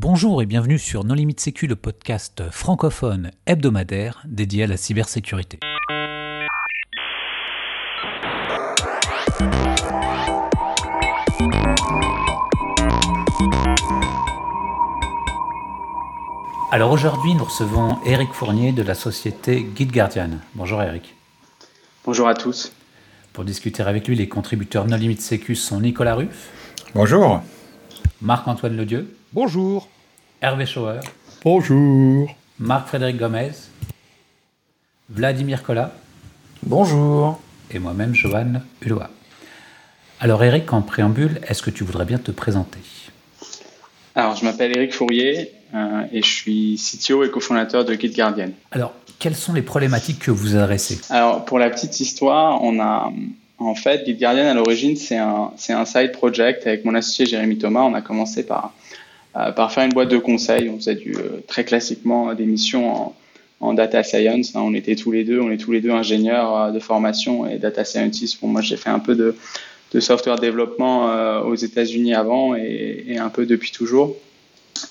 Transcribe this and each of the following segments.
Bonjour et bienvenue sur Non Limite Sécu, le podcast francophone hebdomadaire dédié à la cybersécurité. Alors aujourd'hui, nous recevons Eric Fournier de la société Guide Guardian. Bonjour Eric. Bonjour à tous. Pour discuter avec lui, les contributeurs Non Limite Sécu sont Nicolas Ruff. Bonjour. Marc-Antoine Ledieu. Bonjour. Hervé Schauer. Bonjour. Marc-Frédéric Gomez. Vladimir Collat. Bonjour. Et moi-même, Johan Hulot. Alors Eric, en préambule, est-ce que tu voudrais bien te présenter? Alors, je m'appelle Eric Fourier euh, et je suis CTO et cofondateur de Guide Guardian. Alors, quelles sont les problématiques que vous adressez? Alors, pour la petite histoire, on a en fait Guide Guardian à l'origine, c'est un, un side project avec mon associé Jérémy Thomas. On a commencé par, euh, par faire une boîte de conseils. On faisait du, euh, très classiquement des missions en, data science. Hein. On était tous les deux, on est tous les deux ingénieurs de formation et data scientists. Bon, moi, j'ai fait un peu de de software développement euh, aux États-Unis avant et, un peu depuis toujours.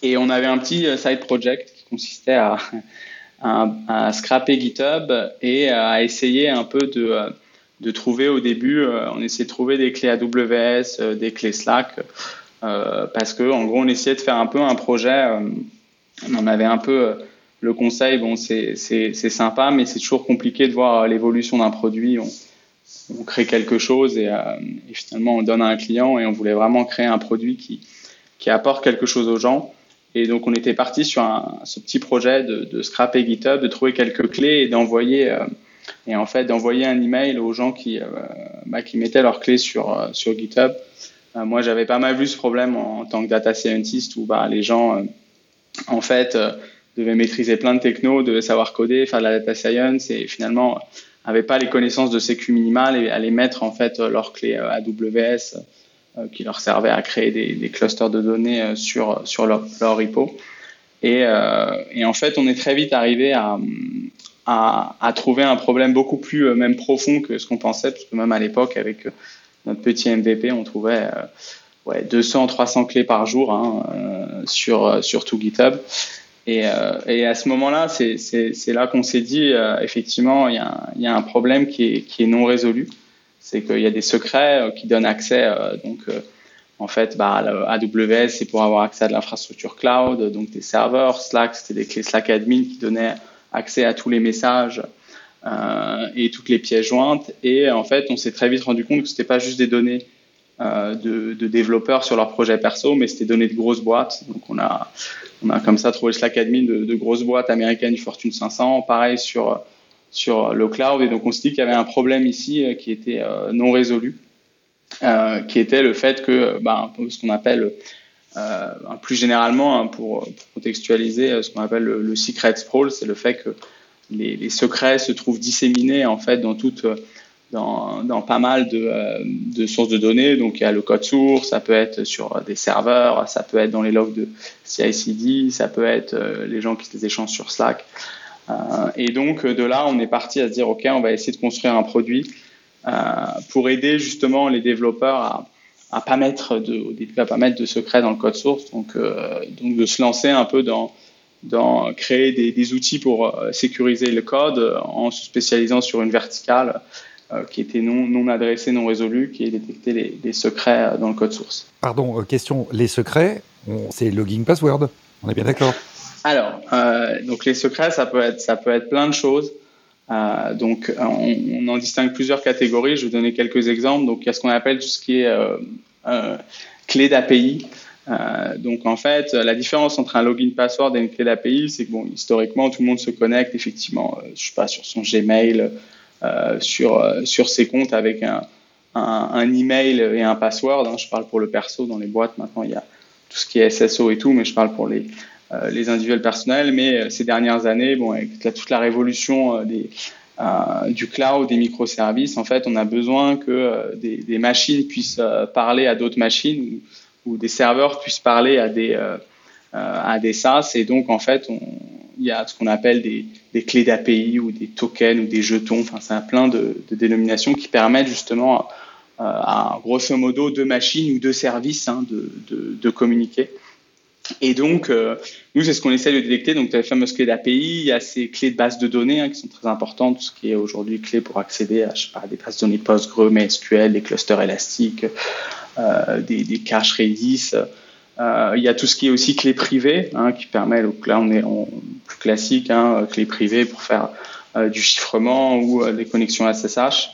Et on avait un petit euh, side project qui consistait à, à scraper GitHub et à essayer un peu de, de trouver au début, euh, on essayait de trouver des clés AWS, des clés Slack, euh, parce que en gros on essayait de faire un peu un projet. on avait un peu le conseil, bon c'est sympa, mais c'est toujours compliqué de voir l'évolution d'un produit. On, on crée quelque chose et, euh, et, finalement on donne à un client et on voulait vraiment créer un produit qui, qui apporte quelque chose aux gens. Et donc on était parti sur un, ce petit projet de, de, scraper GitHub, de trouver quelques clés et d'envoyer euh, et en fait d'envoyer un email aux gens qui, euh, bah, qui mettaient leurs clés sur, euh, sur GitHub. Euh, moi j'avais pas mal vu ce problème en, tant que data scientist où bah, les gens en fait devaient maîtriser plein de technos, devaient savoir coder, faire de la data science et finalement n'avaient pas les connaissances de sécu minimales et allaient mettre en fait leurs clés AWS qui leur servaient à créer des, clusters de données sur sur leur, leur repo. Et, euh, et, en fait, on est très vite arrivé à, à, trouver un problème beaucoup plus même profond que ce qu'on pensait, parce que même à l'époque, avec notre petit MVP, on trouvait ouais, 200, 300 clés par jour hein, sur, sur tout GitHub. Et, euh, et, à ce moment-là, c'est là qu'on s'est dit, euh, effectivement, il y, a, y, a un problème qui est, qui est non résolu. C'est qu'il y a des secrets euh, qui donnent accès, euh, donc en fait, bah, AWS, c'est pour avoir accès à de l'infrastructure cloud, donc des serveurs. Slack, c'était des clés Slack admin qui donnaient accès à tous les messages et toutes les pièces jointes. Et en fait, on s'est très vite rendu compte que c'était pas juste des données euh, de, développeurs sur leur projet perso, mais c'était donné de grosses boîtes. Donc on a, on a comme ça trouvé Slack Admin de, grosses boîtes américaines du Fortune 500, pareil sur, sur le cloud. Et donc on se dit qu'il y avait un problème ici euh, qui était euh, non résolu, euh, qui était le fait que bah, ce qu'on appelle euh, plus généralement, hein, pour, contextualiser, ce qu'on appelle le, secret sprawl, c'est le fait que les, secrets se trouvent disséminés en fait dans toute dans, dans pas mal de, euh, sources de données. Donc il y a le code source, ça peut être sur des serveurs, ça peut être dans les logs de CI/CD, ça peut être euh, les gens qui les échangent sur Slack. Euh, et donc de là, on est parti à se dire ok, on va essayer de construire un produit euh, pour aider justement les développeurs à à pas mettre de au début à pas mettre de secrets dans le code source. Donc euh, donc de se lancer un peu dans dans créer des, des outils pour sécuriser le code en se spécialisant sur une verticale euh, qui était non, non adressé, non résolu, qui détectait les, les secrets euh, dans le code source. Pardon, euh, question, les secrets, c'est logging password, on est bien d'accord? Alors, euh, donc les secrets, ça peut être, ça peut être plein de choses. Euh, donc, on, on, en distingue plusieurs catégories. Je vais donner quelques exemples. Donc, il y a ce qu'on appelle tout ce qui est euh, euh, clé d'API. Euh, donc, en fait, la différence entre un login password et une clé d'API, c'est que, bon, historiquement, tout le monde se connecte effectivement, je sais pas, sur son Gmail, euh, sur, euh, sur ses comptes avec un, un, un, email et un password. Hein. Je parle pour le perso dans les boîtes. Maintenant, il y a tout ce qui est SSO et tout, mais je parle pour les, euh, les individuels personnels. Mais euh, ces dernières années, bon, avec toute la révolution euh, du cloud, des microservices, en fait, on a besoin que euh, des, des, machines puissent parler à d'autres machines ou, des serveurs puissent parler à des, à des SaaS. Et donc, en fait, il y a ce qu'on appelle des, clés d'API ou des tokens ou des jetons. Enfin, c'est un plein de, de, dénominations qui permettent justement euh, à grosso modo deux machines ou deux services hein, de, de, communiquer. Et donc, nous, c'est ce qu'on essaie de détecter. Donc, as les fameuses clés d'API, il y a ces clés de base de données hein, qui sont très importantes, ce qui est aujourd'hui clé pour accéder à, des bases de données PostgreSQL, MySQL, des clusters élastiques, des, des caches Redis. Euh, il y a tout ce qui est aussi clé privée, hein, qui permet, donc là on est en plus classique, hein, clé privée pour faire euh, du chiffrement ou euh, des connexions SSH.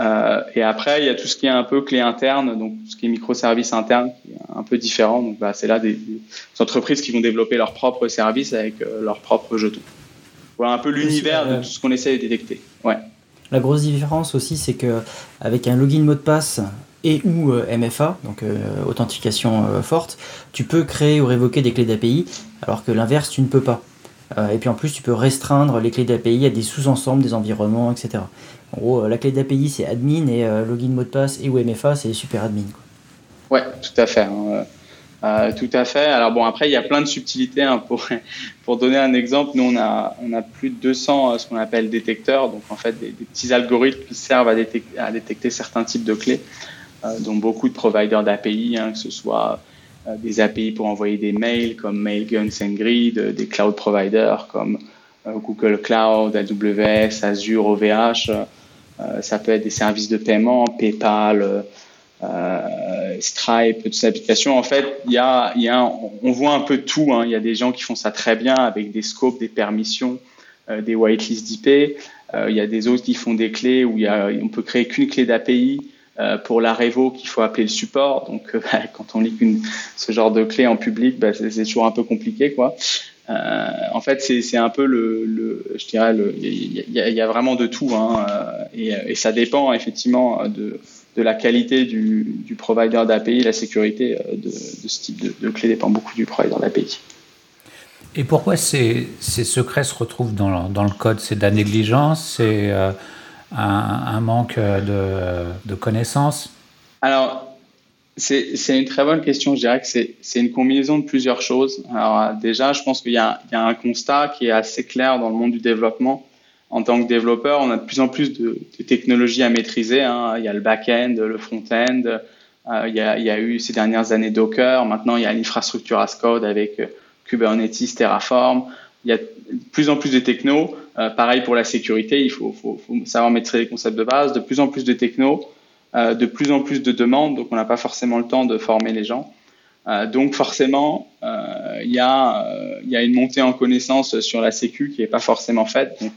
Euh, et après, il y a tout ce qui est un peu clé interne, donc tout ce qui est microservices interne, qui est un peu différent. Donc bah, c'est là des, des, entreprises qui vont développer leurs propres services avec leurs propres jetons. Voilà un peu l'univers de tout ce qu'on essaie de détecter. Ouais. La grosse différence aussi, c'est que avec un login mot de passe et ou euh, MFA, donc euh, authentification euh, forte, tu peux créer ou révoquer des clés d'API, alors que l'inverse, tu ne peux pas. et puis en plus, tu peux restreindre les clés d'API à des sous-ensembles, des environnements, etc. En gros, la clé d'API, c'est admin, et login mot de passe et ou MFA, c'est super admin. Quoi. Ouais, tout à fait. Hein. tout à fait. Alors bon, après, il y a plein de subtilités. Hein, pour, donner un exemple, nous, on a, plus de 200 ce qu'on appelle détecteurs, donc en fait des, petits algorithmes qui servent à détecter, certains types de clés. Euh, dont beaucoup de providers d'API, hein, que ce soit euh, des API pour envoyer des mails comme Mailgun, SendGrid, euh, des cloud providers comme Google Cloud, AWS, Azure, OVH. Ça peut être des services de paiement, PayPal, Stripe, toutes ces applications. En fait, y a, y a on voit un peu tout. Hein. Il y a des gens qui font ça très bien avec des scopes, des permissions, des whitelists d'IP. il y a des autres qui font des clés où y a, on peut créer qu'une clé d'API euh, pour la révo qu'il faut appeler le support. Donc, euh, bah, quand on lit ce genre de clé en public, bah, c'est toujours un peu compliqué, quoi. Euh, en fait, c'est un peu le, le, je dirais, il y, y, a vraiment de tout, hein, et, et, ça dépend effectivement de, de la qualité du, du provider d'API, la sécurité de, de, ce type de, de, clé dépend beaucoup du provider d'API. Et pourquoi ces, ces, secrets se retrouvent dans, dans le code? C'est de la négligence? C'est un, manque de, de connaissances? Alors, c'est une très bonne question. Je dirais que c'est une combinaison de plusieurs choses. Alors, déjà, je pense qu'il y, a un constat qui est assez clair dans le monde du développement. En tant que développeur, on a de plus en plus de, technologies à maîtriser. Hein. Il y a le back-end, le front-end. Euh, il, y a, eu ces dernières années Docker. Maintenant, il y a l'infrastructure as code avec euh, Kubernetes, Terraform. Il y a de plus en plus de technos. Euh, pareil pour la sécurité, il faut, faut, faut, savoir maîtriser les concepts de base. De plus en plus de techno, euh, de plus en plus de demandes, donc on n'a pas forcément le temps de former les gens. Euh, donc forcément, il y, a, y a une montée en connaissance sur la sécu qui n'est pas forcément faite. Donc,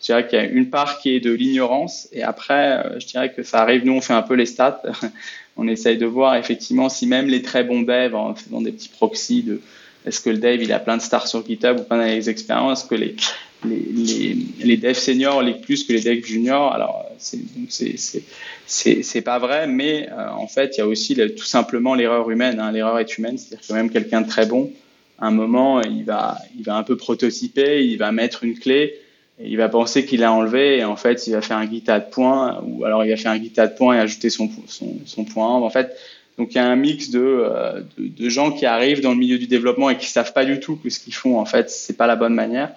je dirais qu'il y a une part qui est de l'ignorance et après, je dirais que ça arrive, nous on fait un peu les stats, on essaye de voir effectivement si même les très bons devs en faisant des petits proxys de est-ce que le dev il a plein de stars sur GitHub ou plein d'expériences, est-ce que les, les, devs seniors les plus que les devs juniors. Alors, c'est pas vrai, mais euh, en fait, il y a aussi tout simplement l'erreur humaine. Hein. L'erreur est humaine, c'est-à-dire que même quelqu'un de très bon, à un moment, il va, un peu prototyper, il va mettre une clé, il va penser qu'il a enlevé, et en fait, il va faire un git de point, ou alors il va faire un git de point et ajouter son, son, point. En fait, donc il y a un mix de, euh, de, de, gens qui arrivent dans le milieu du développement et qui savent pas du tout que ce qu'ils font, en fait, c'est pas la bonne manière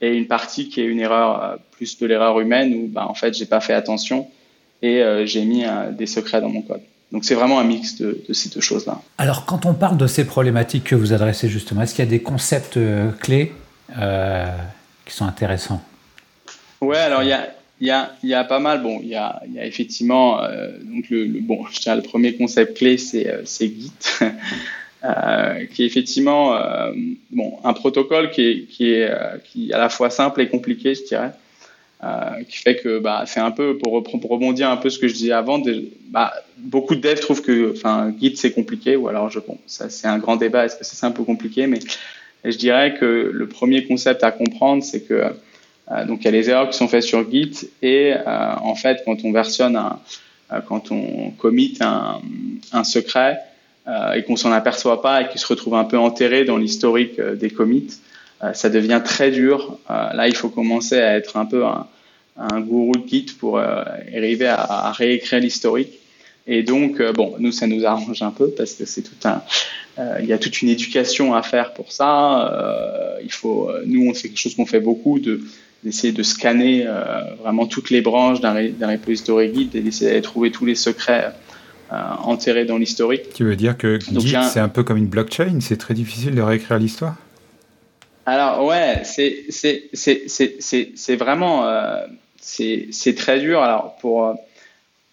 et une partie qui est une erreur euh, plus de l'erreur humaine où bah, en fait j'ai pas fait attention et euh, j'ai mis euh, des secrets dans mon code. Donc c'est vraiment un mix de, de ces deux choses-là. Alors quand on parle de ces problématiques que vous adressez justement, est-ce qu'il y a des concepts clés qui sont intéressants? Ouais, alors il y a, y, a, y a pas mal. Bon, il y a, y a effectivement donc le, le, bon, je dirais le premier concept clé c'est Git. Euh, qui est effectivement euh, bon, un protocole qui est, qui est, euh, qui à la fois simple et compliqué, je dirais. Qui fait que bah, c'est un peu pour, rebondir un peu ce que je disais avant. Bah, beaucoup de devs trouvent que Git c'est compliqué ou alors je bon ça c'est un grand débat. Est-ce que c'est un peu compliqué Mais je dirais que le premier concept à comprendre c'est que donc il y a les erreurs qui sont faites sur Git et en fait quand on versionne quand on commit un, secret et qu'on s'en aperçoit pas et qui se retrouve un peu enterré dans l'historique euh, des commits, euh, ça devient très dur. là, il faut commencer à être un peu un, gourou de Git pour arriver à, réécrire l'historique. Et donc, bon, nous, ça nous arrange un peu parce que c'est tout un, euh, il y a toute une éducation à faire pour ça. Euh, il faut, nous, on fait quelque chose qu'on fait beaucoup, de d'essayer de scanner vraiment toutes les branches d'un repository Git et d'essayer de trouver tous les secrets enterré dans l'historique. Tu veux dire que Git, c'est un peu comme une blockchain, c'est très difficile de réécrire l'histoire? Alors ouais, c'est vraiment c'est très dur. Alors pour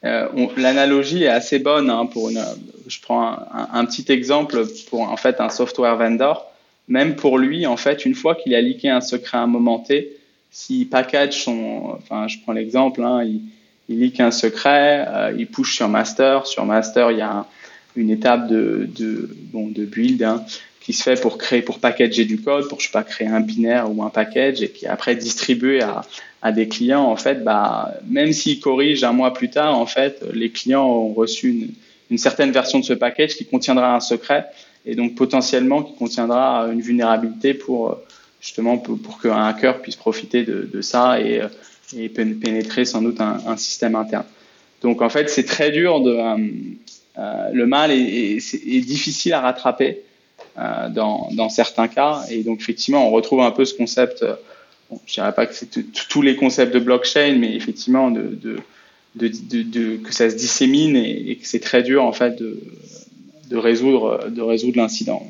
l'analogie est assez bonne hein, pour une. Je prends un, un, petit exemple pour en fait un software vendor. Même pour lui, en fait, une fois qu'il a leaké un secret à un moment T, s'il package son, enfin, je prends l'exemple, hein, il, il leak un secret, euh, il push sur master. Sur master, il y a une étape de, de, bon, de build hein, qui se fait pour créer, pour packager du code, pour je sais pas créer un binaire ou un package et qui est après distribué à, à des clients. En fait, bah, même s'ils corrigent un mois plus tard, en fait, les clients ont reçu une, une certaine version de ce package qui contiendra un secret et donc potentiellement qui contiendra une vulnérabilité pour justement pour, pour qu'un hacker puisse profiter de, de ça et, et, pénétrer sans doute un, système interne. Donc en fait, c'est très dur euh, euh le mal est, difficile à rattraper euh, dans, certains cas et donc effectivement, on retrouve un peu ce concept. Bon, je dirais pas que c'est tous les concepts de blockchain, mais effectivement que ça se dissémine et, que c'est très dur en fait de résoudre l'incident.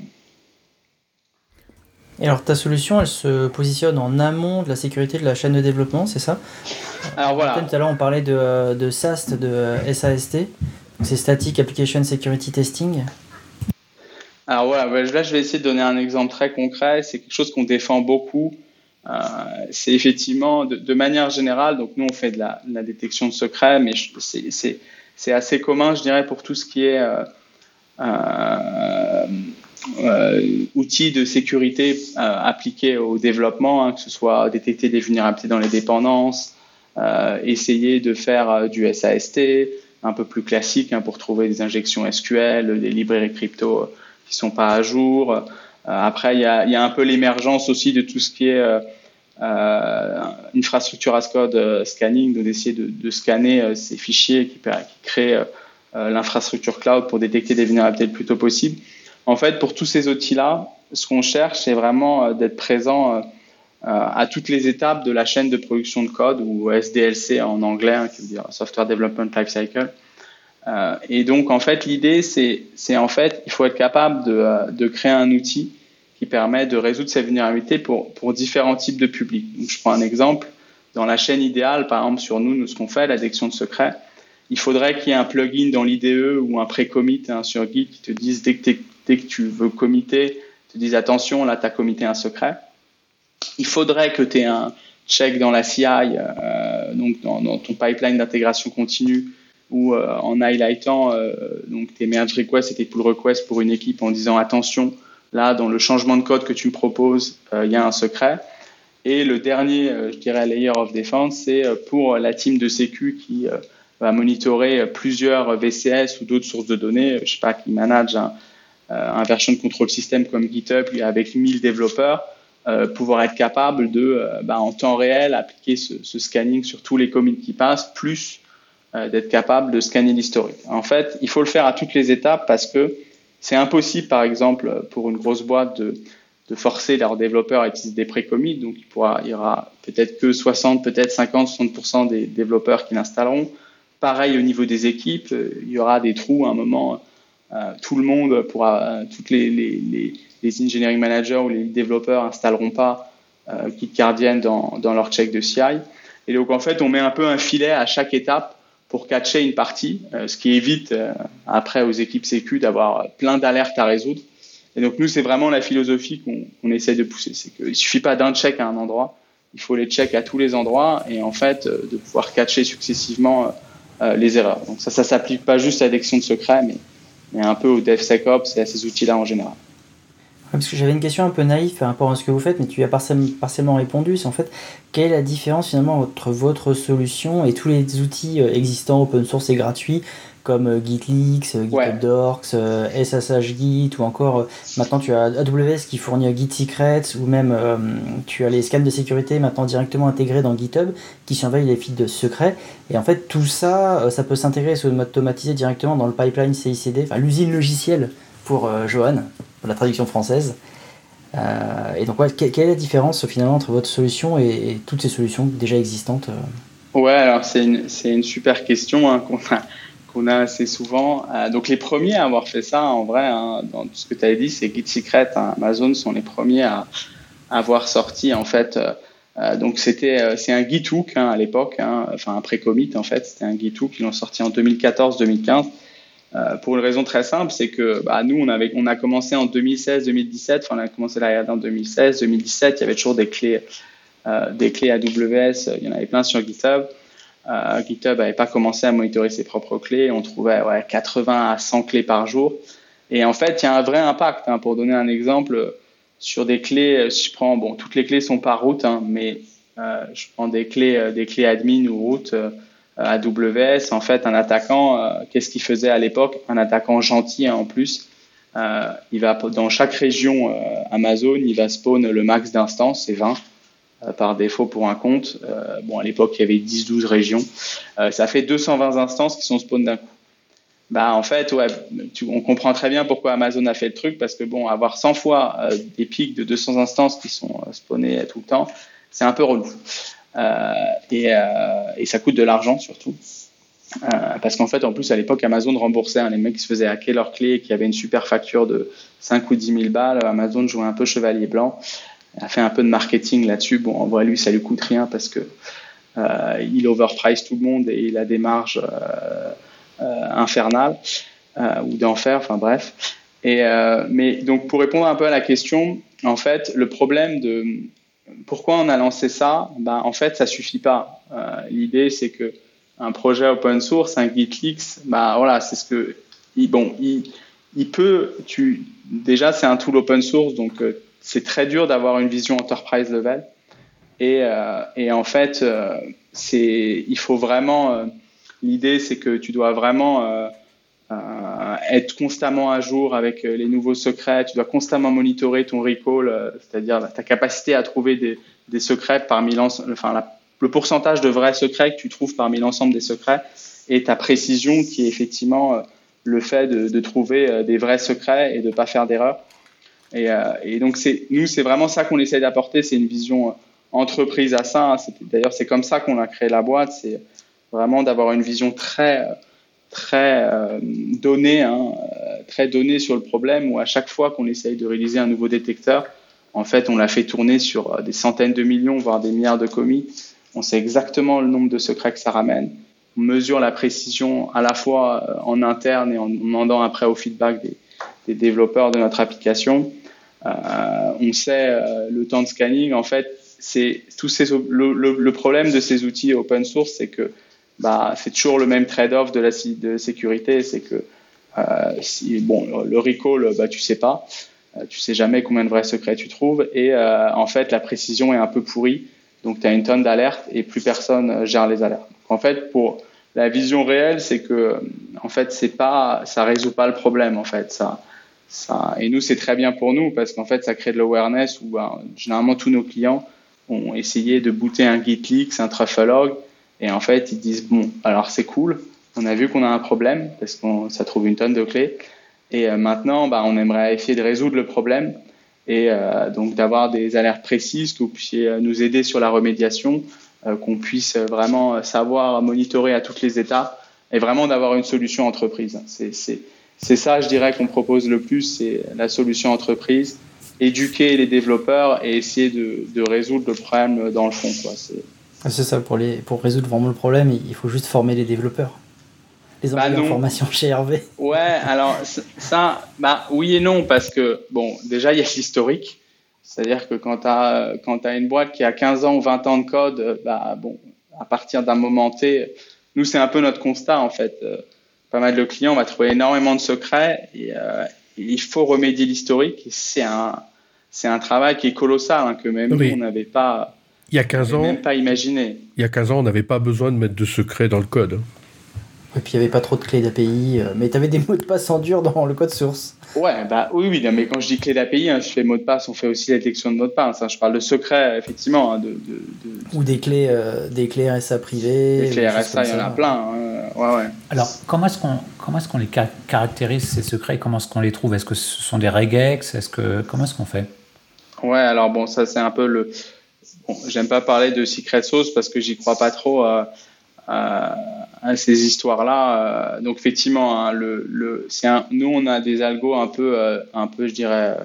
Et alors ta solution, elle se positionne en amont de la sécurité de la chaîne de développement, c'est ça? Alors voilà. Tout à l'heure, on parlait de, de SAST, de SAST. C'est Static Application Security Testing. Alors voilà, bah, là je vais essayer de donner un exemple très concret. C'est quelque chose qu'on défend beaucoup. Euh, c'est effectivement, de, de, manière générale, donc nous on fait de la, de la détection de secrets, mais c'est assez commun, je dirais, pour tout ce qui est euh, euh, outils de sécurité euh, appliqués au développement, hein, que ce soit détecter des vulnérabilités dans les dépendances, essayer de faire du SAST, un peu plus classique hein, pour trouver des injections SQL, des librairies crypto qui sont pas à jour. après, il y a, un peu l'émergence aussi de tout ce qui est euh, infrastructure as code scanning, d'essayer de, scanner ces fichiers qui, créent euh, l'infrastructure cloud pour détecter des vulnérabilités le plus tôt possible. En fait, pour tous ces outils-là, ce qu'on cherche, c'est vraiment euh, d'être présent euh, à toutes les étapes de la chaîne de production de code, ou SDLC en anglais, hein, qui veut dire Software Development Lifecycle. Euh, et donc, en fait, l'idée, c'est, en fait, il faut être capable de, de, créer un outil qui permet de résoudre ces vulnérabilités pour, pour différents types de publics. Donc, je prends un exemple. Dans la chaîne idéale, par exemple, sur nous, nous ce qu'on fait, la de secrets, il faudrait qu'il y ait un plugin dans l'IDE ou un pré-commit hein, sur Git qui te dise dès que, dès que tu veux committer, te dise attention, là, tu as committé un secret. Il faudrait que tu aies un check dans la CI, euh, donc dans, ton pipeline d'intégration continue, ou euh, en highlightant euh, donc tes merge requests et tes pull requests pour une équipe en disant attention, là, dans le changement de code que tu me proposes, il y a un secret. Et le dernier, je dirais, layer of defense, c'est pour la team de sécu qui va monitorer plusieurs VCS ou d'autres sources de données, je sais pas, qui manage un, un version de contrôle système comme GitHub avec 1000 développeurs, euh, pouvoir être capable de, euh, bah, en temps réel, appliquer ce, scanning sur tous les commits qui passent, plus euh, d'être capable de scanner l'historique. En fait, il faut le faire à toutes les étapes parce que c'est impossible, par exemple, pour une grosse boîte de, de forcer leurs développeurs à utiliser des pré-commits. Donc, il, pourra, il y aura peut-être que 60, peut-être 50, 60% des développeurs qui l'installeront. Pareil au niveau des équipes, euh, il y aura des trous à un moment. Euh, tout le monde pourra, euh, toutes les, les, les, les, engineering managers ou les développeurs installeront pas euh, Guardian dans, dans leur check de CI. Et donc en fait, on met un peu un filet à chaque étape pour catcher une partie, ce qui évite après aux équipes sécu d'avoir plein d'alertes à résoudre. Et donc nous, c'est vraiment la philosophie qu'on qu essaie de pousser. C'est qu'il suffit pas d'un check à un endroit, il faut les check à tous les endroits et en fait de pouvoir catcher successivement les erreurs. Donc ça, ça s'applique pas juste à la de secrets, mais, mais un peu au DevSecOps et à ces outils-là en général. Parce que j'avais une question un peu naïve par rapport à ce que vous faites, mais tu as partiellement répondu. C'est en fait, quelle est la différence finalement entre votre solution et tous les outils euh, existants open source et gratuits? Comme euh, GitLeaks, GitHub ouais. Docs, SSH Git ou encore maintenant tu as AWS qui fournit Git Secrets ou même euh, tu as les scans de sécurité maintenant directement intégrés dans GitHub qui surveillent les feeds de secrets et en fait tout ça ça peut s'intégrer et automatiser directement dans le pipeline CICD, enfin l'usine logicielle pour euh, Johan, pour la traduction française. Euh, et donc ouais, quelle est la différence finalement entre votre solution et, et toutes ces solutions déjà existantes Ouais alors c'est une, une super question hein, qu'on a qu'on a assez souvent. donc les premiers à avoir fait ça, en vrai, hein, dans tout ce que tu as dit, c'est Git Secret. Hein. Amazon sont les premiers à, avoir sorti en fait. donc c'était c'est un Githook hein, à l'époque, hein, enfin un pré-commit en fait. C'était un Githook qu'ils ont sorti en 2014-2015. Euh, pour une raison très simple, c'est que bah, nous, on, avait, on a commencé en 2016-2017, enfin, on a commencé la regarder en 2016-2017, il y avait toujours des clés, euh, des clés AWS, il y en avait plein sur GitHub. Euh, GitHub n'avait pas commencé à monitorer ses propres clés, on trouvait ouais, 80 à 100 clés par jour. Et en fait, il y a un vrai impact. Hein, pour donner un exemple, sur des clés, si je prends, bon, toutes les clés sont par route, hein, mais euh, je prends des clés, des clés admin ou route AWS, en fait, un attaquant, euh, qu'est-ce qu'il faisait à l'époque? Un attaquant gentil hein, en plus. Euh, il va dans chaque région euh, Amazon, il va spawn le max d'instances, c'est 20 par défaut pour un compte. bon, à l'époque, il y avait 10-12 régions. ça fait 220 instances qui sont spawn d'un coup. Bah, en fait, ouais, on comprend très bien pourquoi Amazon a fait le truc, parce que bon, avoir 100 fois des pics de 200 instances qui sont spawnés tout le temps, c'est un peu relou. Euh, et, euh, et, ça coûte de l'argent surtout. Euh, parce qu'en fait, en plus, à l'époque, Amazon remboursait hein, les mecs qui se faisaient hacker leurs clés, qui avaient une super facture de 5 ou 10 000 balles. Amazon jouait un peu chevalier blanc, a fait un peu de marketing là-dessus. Bon, en vrai, lui, ça lui coûte rien parce que euh, il overprice tout le monde et il a des marges euh, euh, infernales ou d'enfer, enfin bref. Et, mais donc, pour répondre un peu à la question, en fait, le problème de, pourquoi on a lancé ça ben, En fait, ça suffit pas. L'idée, c'est que un projet open source, un GitLeaks, ben, voilà, c'est ce que. Bon, il, il peut. Tu, déjà, c'est un tool open source, donc c'est très dur d'avoir une vision enterprise level. Et, euh, en fait, euh, il faut vraiment. Euh, l'idée, c'est que tu dois vraiment être constamment à jour avec les nouveaux secrets. Tu dois constamment monitorer ton recall, c'est-à-dire ta capacité à trouver des, secrets parmi l'ensemble, enfin le pourcentage de vrais secrets que tu trouves parmi l'ensemble des secrets et ta précision qui est effectivement le fait de, de trouver des vrais secrets et de pas faire d'erreur. Et, et, donc nous c'est vraiment ça qu'on essaie d'apporter, c'est une vision entreprise à ça. Hein. D'ailleurs c'est comme ça qu'on a créé la boîte, c'est vraiment d'avoir une vision très très euh, donné, hein, euh, très donné sur le problème, où à chaque fois qu'on essaye de réaliser un nouveau détecteur, en fait, on l'a fait tourner sur euh, des centaines de millions, voire des milliards de commis. On sait exactement le nombre de secrets que ça ramène. On mesure la précision à la fois en interne et en demandant après au feedback des, des développeurs de notre application. Euh, on sait euh, le temps de scanning. En fait, c'est tout ces, le, problème de ces outils open source, c'est que bah, c'est toujours le même trade-off de la sécurité, c'est que euh, bon, le recall, bah, tu sais pas, euh, tu sais jamais combien de vrais secrets tu trouves, et en fait, la précision est un peu pourrie, donc tu as une tonne d'alertes et plus personne gère les alertes. en fait, pour la vision réelle, c'est que en fait, c'est pas, ça résout pas le problème, en fait, ça. Ça, et nous, c'est très bien pour nous parce qu'en fait, ça crée de l'awareness où ben, généralement tous nos clients ont essayé de booter un GitLeaks, un Trufflelog, et en fait, ils disent, bon, alors c'est cool, on a vu qu'on a un problème, parce que ça trouve une tonne de clés, et euh, maintenant, bah, on aimerait essayer de résoudre le problème, et euh, donc d'avoir des alertes précises, que vous puissiez euh, nous aider sur la remédiation, qu'on puisse vraiment savoir monitorer à toutes les étapes, et vraiment d'avoir une solution entreprise. C'est ça, je dirais, qu'on propose le plus, c'est la solution entreprise, éduquer les développeurs et essayer de, de résoudre le problème dans le fond. Ah, c'est ça, pour, les, pour résoudre vraiment le problème, il faut juste former les développeurs. Les envoyer bah formation chez Hervé. Ouais, alors ça, bah oui et non, parce que, bon, déjà, il y a l'historique. C'est-à-dire que quand tu as, une boîte qui a 15 ans ou 20 ans de code, bah bon, à partir d'un moment T, nous, c'est un peu notre constat, en fait. Euh, pas mal de clients, on va trouver énormément de secrets et, euh, il faut remédier l'historique. C'est un, travail qui est colossal, hein, que même nous, on n'avait pas il y a 15 ans. Même pas imaginé. Il y a 15 ans, on n'avait pas besoin de mettre de secret dans le code. Et puis il n'y avait pas trop de clés d'API, euh, mais tu avais des mots de passe en dur dans le code source. Ouais, bah oui, oui, mais quand je dis clé d'API, hein, je fais mot de passe, on fait aussi la détection de mot de passe. Hein. je parle de secret, effectivement. Hein, de, de, Ou des clés, euh, des clés RSA privées. Des clés RSA, il y en a plein. Hein. Ouais, ouais. Alors, comment est-ce qu'on comment est-ce qu'on les caractérise ces secrets Comment est-ce qu'on les trouve? Est-ce que ce sont des regex? Est-ce que comment est-ce qu'on fait? Ouais, alors bon, ça c'est un peu le Bon, j'aime pas parler de secret sauce parce que j'y crois pas trop. Euh, à ces histoires-là. donc effectivement, hein, nous on a des algos un peu, un peu, je dirais,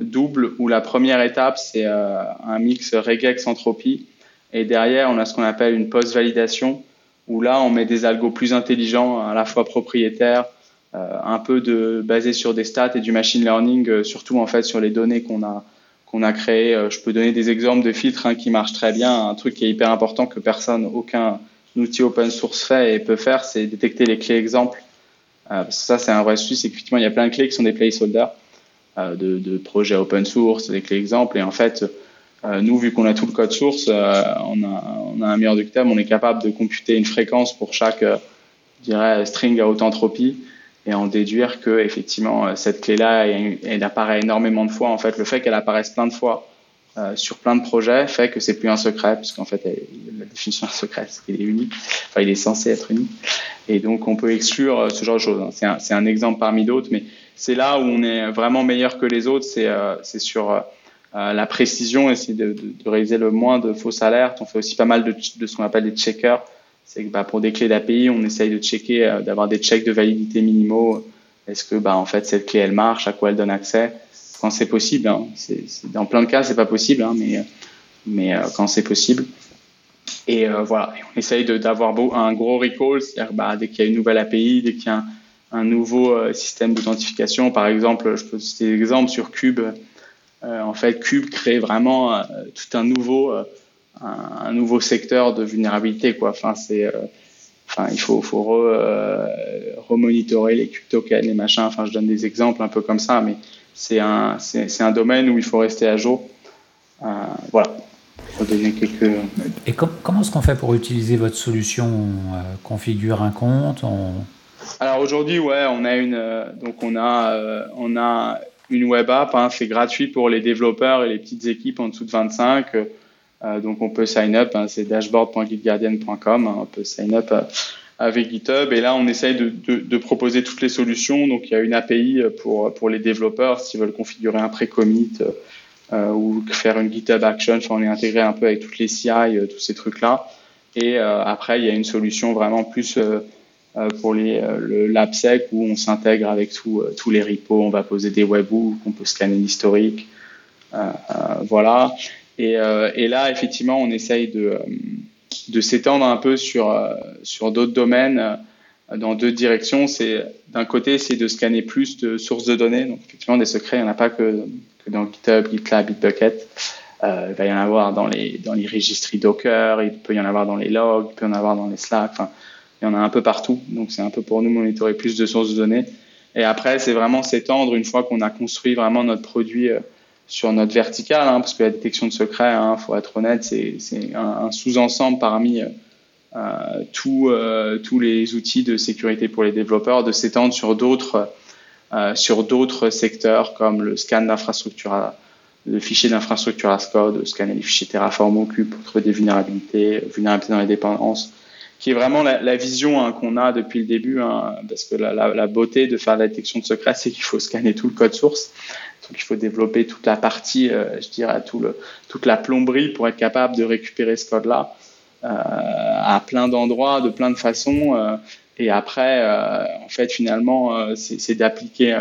double où la première étape c'est un mix regex entropie et derrière on a ce qu'on appelle une post-validation où là on met des algos plus intelligents, à la fois propriétaires, un peu de basés sur des stats et du machine learning, surtout en fait sur les données qu'on a qu'on a créé. Euh, je peux donner des exemples de filtres hein, qui marchent très bien. Un truc qui est hyper important que personne, aucun outil open source fait et peut faire, c'est détecter les clés exemples. Euh, ça, c'est un vrai souci. C'est il y a plein de clés qui sont des placeholders euh, de, projets open source, des clés exemples. Et en fait, euh, nous, vu qu'on a tout le code source, euh, on, a, on a un meilleur du on est capable de computer une fréquence pour chaque, dirais, string à haute entropie et en déduire que effectivement cette clé-là, elle apparaît énormément de fois. En fait, le fait qu'elle apparaisse plein de fois euh, sur plein de projets fait que c'est plus un secret, puisqu'en fait la définition d'un secret, c'est qu'il est unique. Enfin, il est censé être unique. Et donc on peut exclure euh, ce genre de choses. C'est un, c'est un exemple parmi d'autres, mais c'est là où on est vraiment meilleur que les autres. C'est euh, c'est sur euh, la précision, essayer de, de, de, réaliser le moins de fausses alertes. On fait aussi pas mal de, de ce qu'on appelle des checkers c'est que bah, pour des clés d'API, on essaye de checker, d'avoir des checks de validité minimaux. Est-ce que bah, en fait cette clé elle marche, à quoi elle donne accès? Quand c'est possible, hein. c'est, dans plein de cas c'est pas possible, hein, mais mais euh, quand c'est possible. Et euh, voilà, on essaye d'avoir un gros recall, c'est-à-dire bah, dès qu'il y a une nouvelle API, dès qu'il y a un, nouveau euh, système d'authentification, par exemple, je peux citer des exemples sur Cube. en fait, Cube crée vraiment tout un nouveau un, nouveau secteur de vulnérabilité quoi. Enfin c'est enfin il faut faut re, euh, remonitorer les cube tokens les machins. Enfin je donne des exemples un peu comme ça, mais c'est un c'est un domaine où il faut rester à jour. Euh, voilà. Quelques... Et com comment est-ce qu'on fait pour utiliser votre solution On euh, configure un compte on... Alors aujourd'hui, ouais, on a une euh, donc on a on a une web app, hein, c'est gratuit pour les développeurs et les petites équipes en dessous de 25. Euh, donc on peut sign up, hein, c'est dashboard.gitguardian.com, hein, on peut sign up avec GitHub et là on essaye de, proposer toutes les solutions. Donc il y a une API pour les développeurs s'ils veulent configurer un pré-commit euh, ou faire une GitHub Action. Enfin on est intégré un peu avec toutes les CI, euh, tous ces trucs là. Et euh, après il y a une solution vraiment plus pour les le l'AppSec où on s'intègre avec tous les repos. On va poser des webhooks, on peut scanner l'historique. voilà. Et, là, effectivement, on essaye de, de s'étendre un peu sur, euh, sur d'autres domaines dans deux directions. C'est d'un côté, c'est de scanner plus de sources de données. Donc, effectivement, des secrets, il n'y en a pas que, dans GitHub, GitLab, Bitbucket. Euh, il va y en avoir dans les, dans les registries Docker, il peut y en avoir dans les logs, il peut y en avoir dans les Slack. Enfin, il y en a un peu partout. Donc, c'est un peu pour nous monitorer plus de sources de données. Et après, c'est vraiment s'étendre une fois qu'on a construit vraiment notre produit euh, sur notre verticale, hein, parce que la détection de secrets, hein, faut être honnête, c'est un, sous-ensemble parmi euh, tous euh, tous les outils de sécurité pour les développeurs, de s'étendre sur d'autres euh, secteurs comme le scan d'infrastructure, le fichier d'infrastructure as code, scanner les fichiers Terraform Cube pour trouver des vulnérabilités, vulnérabilités dans les dépendances, qui est vraiment la, la vision hein, qu'on a depuis le début, hein, parce que la, la, la, beauté de faire la détection de secrets, c'est qu'il faut scanner tout le code source. Donc il faut développer toute la partie, euh, je dirais, tout le, toute la plomberie pour être capable de récupérer ce code-là euh, à plein d'endroits, de plein de façons. Euh, et après, euh, en fait, finalement, euh, c'est d'appliquer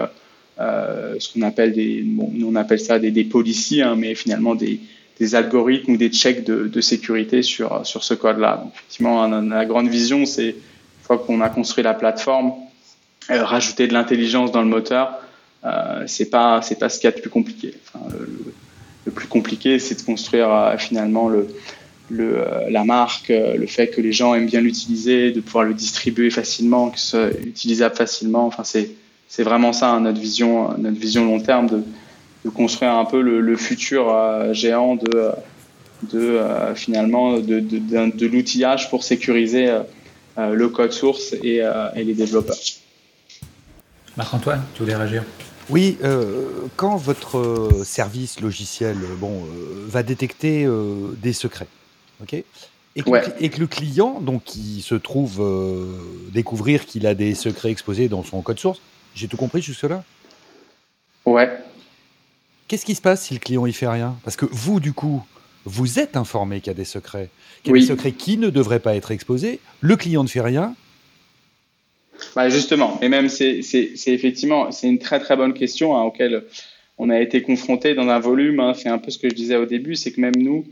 ce qu'on appelle des, bon, nous on appelle ça des, des policies, hein, mais finalement des, des algorithmes ou des checks de, sécurité sur, sur ce code-là. Effectivement, la grande vision, c'est une fois qu'on a construit la plateforme, euh, rajouter de l'intelligence dans le moteur euh, c'est pas c'est pas ce qu'il y a de plus compliqué. Le, plus compliqué, c'est de construire euh, finalement le, le, euh, la marque, le fait que les gens aiment bien l'utiliser, de pouvoir le distribuer facilement, que ce soit utilisable facilement. Enfin, c'est c'est vraiment ça hein, notre vision notre vision long terme de, de construire un peu le, le futur euh, géant de de euh, finalement de, de, de, de l'outillage pour sécuriser euh, le code source et, et les développeurs. Marc-Antoine, tu voulais réagir? Oui, euh, quand votre euh, service logiciel euh, bon, euh, va détecter euh, des secrets, ok, et que, ouais. le, et que, le, client, donc, qui se trouve euh, découvrir qu'il a des secrets exposés dans son code source, j'ai tout compris jusque-là? Ouais. Qu'est-ce qui se passe si le client y fait rien? Parce que vous, du coup, vous êtes informé qu'il y a des secrets, qu'il y a des secrets qui ne devraient pas être exposés. Le client ne fait rien. Bah justement, et même c'est effectivement c'est une très très bonne question hein, auquel on a été confronté dans un volume. Hein. c'est un peu ce que je disais au début, c'est que même nous,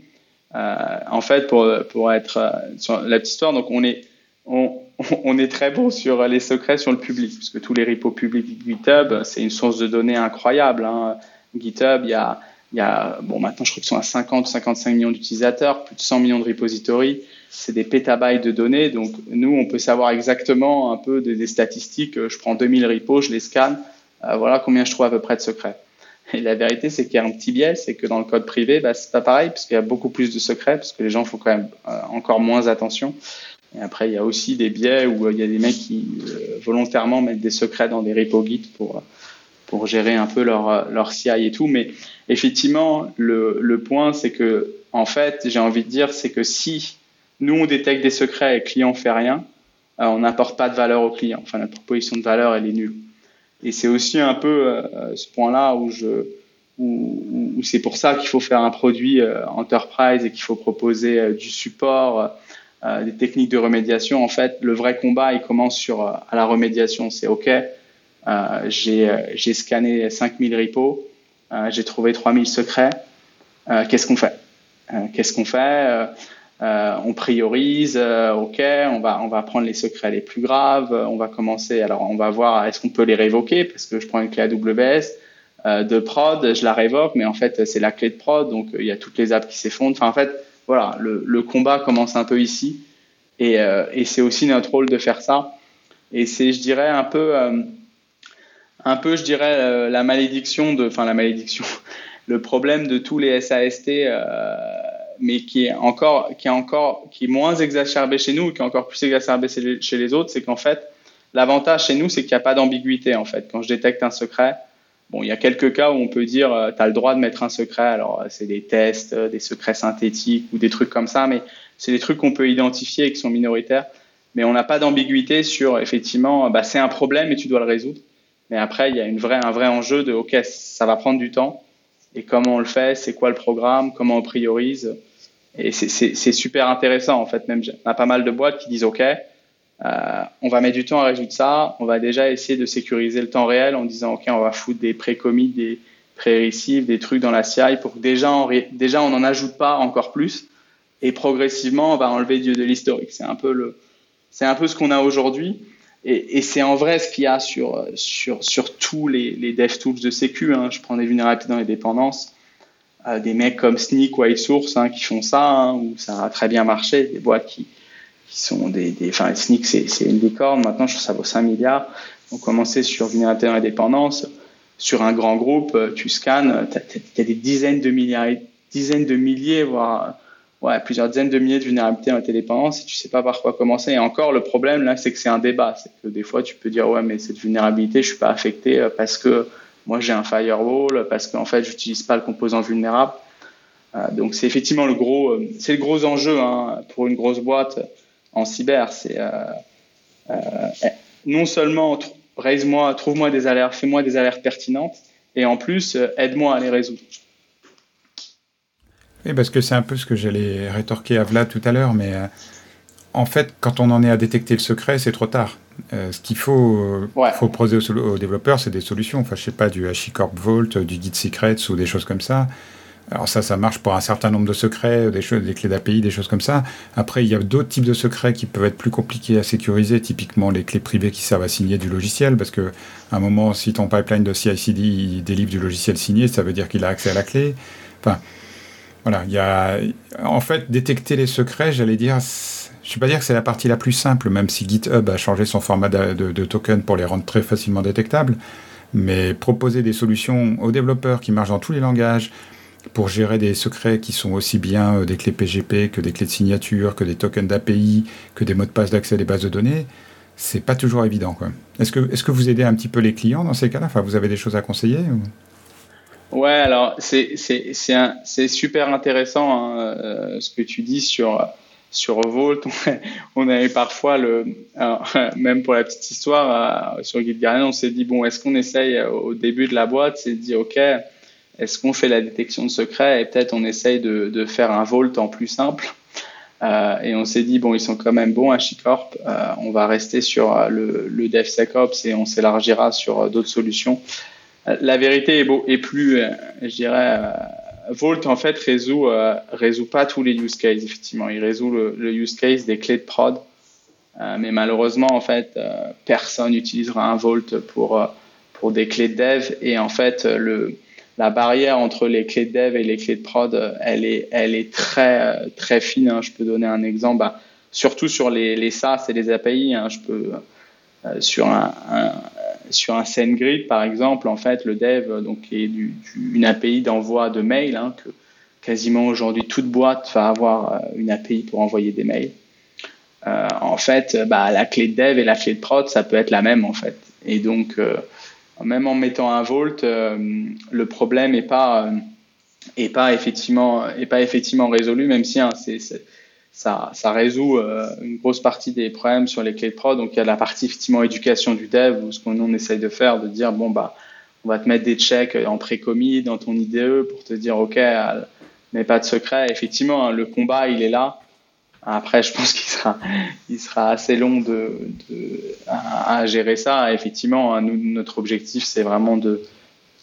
euh, en fait, pour pour être euh, sur la petite histoire, donc on est on, on est très bon sur les secrets sur le public, puisque tous les repos publics GitHub, c'est une source de données incroyable. Hein. GitHub, il y a il y a, bon, maintenant, je crois qu'ils sont à 50 55 millions d'utilisateurs, plus de 100 millions de repositories. C'est des pétabytes de données. Donc, nous, on peut savoir exactement un peu des, statistiques. Je prends 2000 repos, je les scanne. Euh, voilà combien je trouve à peu près de secrets. Et la vérité, c'est qu'il y a un petit biais, c'est que dans le code privé, bah, c'est pas pareil, parce qu'il y a beaucoup plus de secrets, parce que les gens font quand même euh, encore moins attention. Et après, il y a aussi des biais où euh, il y a des mecs qui volontairement mettent des secrets dans des repos Git pour pour gérer un peu leur, leur CI et tout. Mais effectivement, le, le point, c'est que, en fait, j'ai envie de dire, c'est que si nous, on détecte des secrets et le client fait rien, euh, on n'apporte pas de valeur au client. Enfin, notre proposition de valeur, elle est nulle. Et c'est aussi un peu euh, ce point-là où je, où, où c'est pour ça qu'il faut faire un produit euh, enterprise et qu'il faut proposer du support, des techniques de remédiation. En fait, le vrai combat, il commence sur à la remédiation. C'est OK, j'ai scanné 5000 repos, euh, j'ai trouvé 3000 secrets. Euh, qu'est-ce qu'on fait? Qu'est-ce qu'on fait? On priorise, ok, on va on va prendre les secrets les plus graves, on va commencer. Alors on va voir est-ce qu'on peut les révoquer? Parce que je prends une clé AWS de prod, je la révoque, mais en fait c'est la clé de prod, donc il y a toutes les apps qui s'effondrent. Enfin en fait voilà, le, combat commence un peu ici et c'est aussi notre rôle de faire ça. Et c'est je dirais un peu un peu, je dirais, euh, la malédiction de, enfin la malédiction, le problème de tous les SAST, euh, mais qui est encore, qui est encore, qui est moins exacerbé chez nous, qui est encore plus exacerbé chez les autres, c'est qu'en fait, l'avantage chez nous, c'est qu'il n'y a pas d'ambiguïté en fait. Quand je détecte un secret, bon, il y a quelques cas où on peut dire, euh, tu as le droit de mettre un secret. Alors, c'est des tests, des secrets synthétiques ou des trucs comme ça, mais c'est des trucs qu'on peut identifier et qui sont minoritaires. Mais on n'a pas d'ambiguïté sur effectivement, bah, c'est un problème et tu dois le résoudre. Mais après, il y a un vrai enjeu de, OK, ça va prendre du temps. Et comment on le fait? C'est quoi le programme? Comment on priorise? Et c'est super intéressant, en fait. Même, on a pas mal de boîtes qui disent, OK, euh, on va mettre du temps à résoudre ça. On va déjà essayer de sécuriser le temps réel en disant, OK, on va foutre des pré-commits, des pré-receives, des trucs dans la CI pour que déjà, on, déjà, on n'en ajoute pas encore plus. Et progressivement, on va enlever de l'historique. C'est un c'est un peu ce qu'on a aujourd'hui. Et, c'est en vrai ce qu'il y a sur, sur, sur tous les, les DevTools de sécu. Hein. Je prends des vulnérabilités dans les dépendances. Euh, des mecs comme Sneak ou iSource hein, qui font ça, hein, où ça a très bien marché. Des boîtes qui, qui sont des, enfin Sneak c'est, une licorne. Maintenant, je trouve ça vaut 5 milliards. On commençait sur vulnérabilité dans les dépendances. Sur un grand groupe, tu scannes, tu as des dizaines de milliers, dizaines de milliers, voire ouais, plusieurs dizaines de milliers de vulnérabilités dans tes dépendances et tu sais pas par quoi commencer. Et encore, le problème là, c'est que c'est un débat. C'est que des fois, tu peux dire ouais, mais cette vulnérabilité, je suis pas affecté euh, parce que moi j'ai un firewall, parce qu'en fait, j'utilise pas le composant vulnérable. Euh, donc c'est effectivement le gros, euh, c'est le gros enjeu hein, pour une grosse boîte en cyber. C'est non seulement raise-moi, trouve-moi des alertes, fais-moi des alertes pertinentes, et en plus aide-moi à les résoudre. Oui, parce que c'est un peu ce que j'allais rétorquer à Vlad tout à l'heure, mais euh, en fait, quand on en est à détecter le secret, c'est trop tard. Euh, ce qu'il faut, faut proposer aux, développeurs, c'est des solutions. Enfin, je sais pas, du HashiCorp Vault, du Git Secrets ou des choses comme ça. Alors ça, ça marche pour un certain nombre de secrets, des, choses, des clés d'API, des choses comme ça. Après, il y a d'autres types de secrets qui peuvent être plus compliqués à sécuriser, typiquement les clés privées qui servent à signer du logiciel, parce que à un moment, si ton pipeline de CI/CD délivre du logiciel signé, ça veut dire qu'il a accès à la clé. Enfin, voilà, il y a, en fait, détecter les secrets, j'allais dire, je ne vais pas dire que c'est la partie la plus simple, même si GitHub a changé son format de, token pour les rendre très facilement détectables, mais proposer des solutions aux développeurs qui marchent dans tous les langages pour gérer des secrets qui sont aussi bien euh, des clés PGP que des clés de signature, que des tokens d'API, que des mots de passe d'accès à des bases de données, c'est pas toujours évident. Est-ce que, est que vous aidez un petit peu les clients dans ces cas-là? Enfin, Vous avez des choses à conseiller Ouais, alors c'est c'est super intéressant hein, euh, ce que tu dis sur sur Vault. On avait parfois le même pour la petite histoire euh, sur Guide on s'est dit bon est-ce qu'on essaye au début de la boîte, c'est dit ok est-ce qu'on fait la détection de secret et peut-être on essaye de, de, faire un vault en plus simple euh, et on s'est dit, bon, ils sont quand même bons à Chicorp, euh, on va rester sur euh, le, le DevSecOps et on s'élargira sur d'autres solutions. La vérité est, plus, je dirais, Vault en fait résout, résout pas tous les use cases, effectivement. Il résout le, use case des clés de prod. mais malheureusement, en fait, personne n'utilisera un Vault pour, des clés de dev. Et en fait, la barrière entre les clés de dev et les clés de prod, elle est, très, fine. Hein. Je peux donner un exemple, bah, surtout sur les, les SaaS et les API. Hein. Je peux, euh, sur un, sur un SendGrid, par exemple, en fait, le dev donc, est une API d'envoi de mail, hein, que quasiment aujourd'hui toute boîte va avoir euh, une API pour envoyer des mails. Euh, en fait, bah, la clé de dev et la clé de prod, ça peut être la même, en fait. Et donc, même en mettant un volt, euh, le problème n'est pas, euh, est pas, effectivement, pas effectivement résolu, même si hein, c'est, ça, ça, résout euh, une grosse partie des problèmes sur les clés de prod. Donc il y a la partie effectivement éducation du dev, où ce qu'on on essaye de faire, de dire bon bah on va te mettre des checks en pré-commis dans ton IDE pour te dire ok, mais pas de secret. Effectivement, hein, le combat il est là. Après, je pense qu'il sera, il sera assez long de, de à, gérer ça. Effectivement, hein, notre objectif, c'est vraiment de,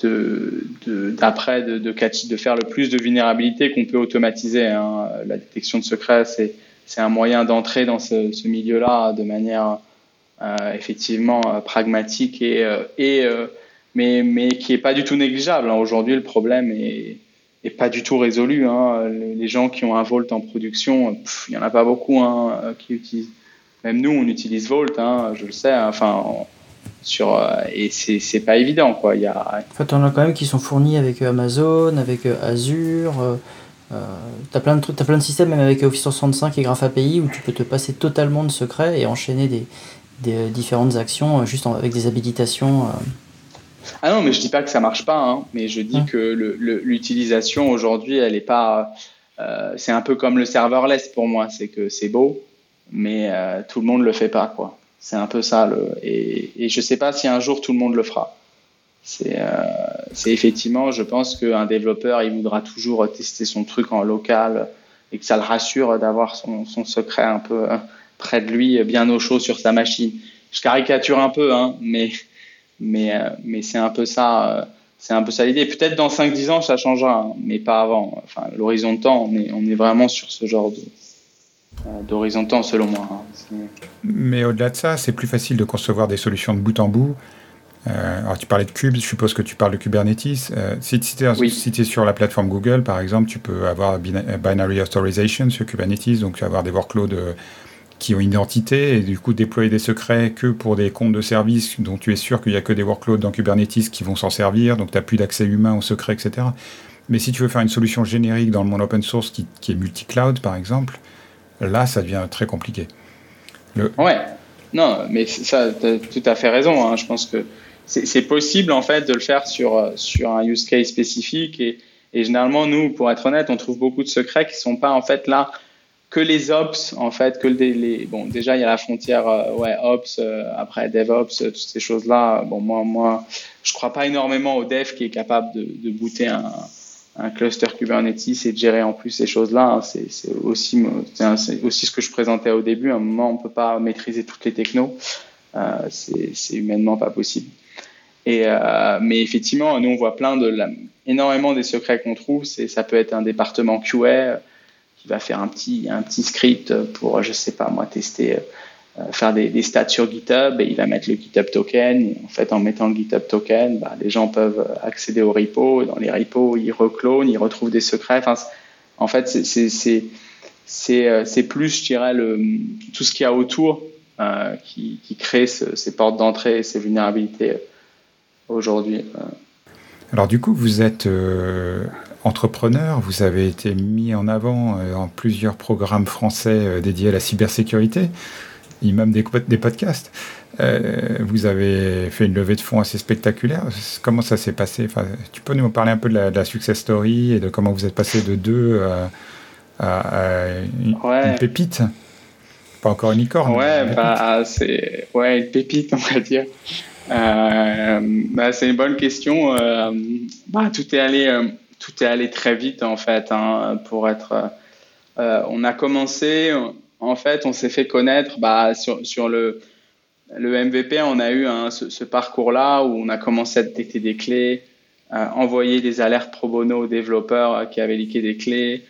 d'après de, faire le plus de vulnérabilité qu'on peut automatiser. Hein. La détection de secrets, c'est, un moyen d'entrer dans ce, milieu-là de manière euh, effectivement euh, pragmatique et, euh, et mais, mais qui est pas du tout négligeable. Hein. Aujourd'hui, le problème est pas du tout résolu. Hein. Les gens qui ont un Volt en production, il y en a pas beaucoup qui utilisent. Même nous, on utilise Volt, je le sais. Enfin, sur euh, et c'est pas évident quoi. Il y a. En fait, on a quand même qui sont fournis avec euh, Amazon, avec euh, Azure. Euh, t'as plein de trucs, as plein de systèmes même avec Office 365 et Graph API où tu peux te passer totalement de secrets et enchaîner des, des différentes actions juste avec des habilitations. Ah non, mais je dis pas que ça marche pas, hein, mais je dis hum. que l'utilisation aujourd'hui, elle est pas. Euh, c'est un peu comme le serverless pour moi, c'est que c'est beau, mais tout le monde le fait pas, quoi. C'est un peu ça, le, et, je sais pas si un jour tout le monde le fera. C'est euh, effectivement, je pense qu'un développeur, il voudra toujours tester son truc en local et que ça le rassure d'avoir son, secret un peu euh, près de lui, bien au chaud sur sa machine. Je caricature un peu, hein, mais mais, euh, mais c'est un peu ça. C'est un peu ça l'idée. Peut-être dans 5-10 ans, ça changera, hein, mais pas avant. Enfin, l'horizon de temps, on est, on est vraiment sur ce genre de, d'horizon de temps, selon moi. Hein. Mais au-delà de ça, c'est plus facile de concevoir des solutions de bout en bout. alors, tu parlais de Cube, je suppose que tu parles de Kubernetes. si, tu es, sur la plateforme Google, par exemple, tu peux avoir Binary Authorization sur Kubernetes, donc tu vas avoir des workloads qui ont une identité et du coup déployer des secrets que pour des comptes de service dont tu es sûr qu'il n'y a que des workloads dans Kubernetes qui vont s'en servir, donc tu n'as plus d'accès humain aux secrets, etc. Mais si tu veux faire une solution générique dans le monde open source qui, qui est multi-cloud, par exemple, là, ça devient très compliqué. Le... Ouais, non, mais ça, tu as tout à fait raison. Hein. Je pense que c'est possible, en fait, de le faire sur, sur un use case spécifique. Et, généralement, nous, pour être honnête, on trouve beaucoup de secrets qui sont pas, en fait, là que les ops en fait que les bon déjà il y a la frontière euh, ouais ops euh, après DevOps toutes ces choses là bon moi moi je crois pas énormément au dev qui est capable de, de booter un, un cluster Kubernetes et de gérer en plus ces choses là hein. c'est aussi aussi ce que je présentais au début à un moment on peut pas maîtriser toutes les technos euh, c'est humainement pas possible et euh, mais effectivement nous on voit plein de énormément des secrets qu'on trouve ça peut être un département QA va faire un petit, un petit script pour, je sais pas moi, tester, euh, faire des, stats sur GitHub et il va mettre le GitHub token. En fait, en mettant le GitHub token, bah, les gens peuvent accéder au repo. Et dans les repos, ils reclonent, ils retrouvent des secrets. En fait, c'est euh, c'est plus, je dirais, tout ce qu'il y a autour euh, qui, crée ces portes d'entrée et ces vulnérabilités euh, aujourd'hui. Alors du coup, vous êtes entrepreneur, vous avez été mis en avant euh, en plusieurs programmes français euh, dédiés à la cybersécurité, et même des, des podcasts. Euh, vous avez fait une levée de fonds assez spectaculaire. Comment ça s'est passé? Enfin, Tu peux nous parler un peu de la, success story et de comment vous êtes passé de deux à, une, pépite? Pas encore une licorne. Ouais, bah, c'est ouais, une pépite, on va dire. Euh, bah, c'est une bonne question. Euh, bah, tout est allé, euh, tout est allé très vite en fait. Hein, pour être, on a commencé, en fait, on s'est fait connaître bah, sur, sur le, le MVP. On a eu ce, ce parcours-là où on a commencé à détecter des clés, envoyer des alertes pro bono aux développeurs qui avaient liqué des clés.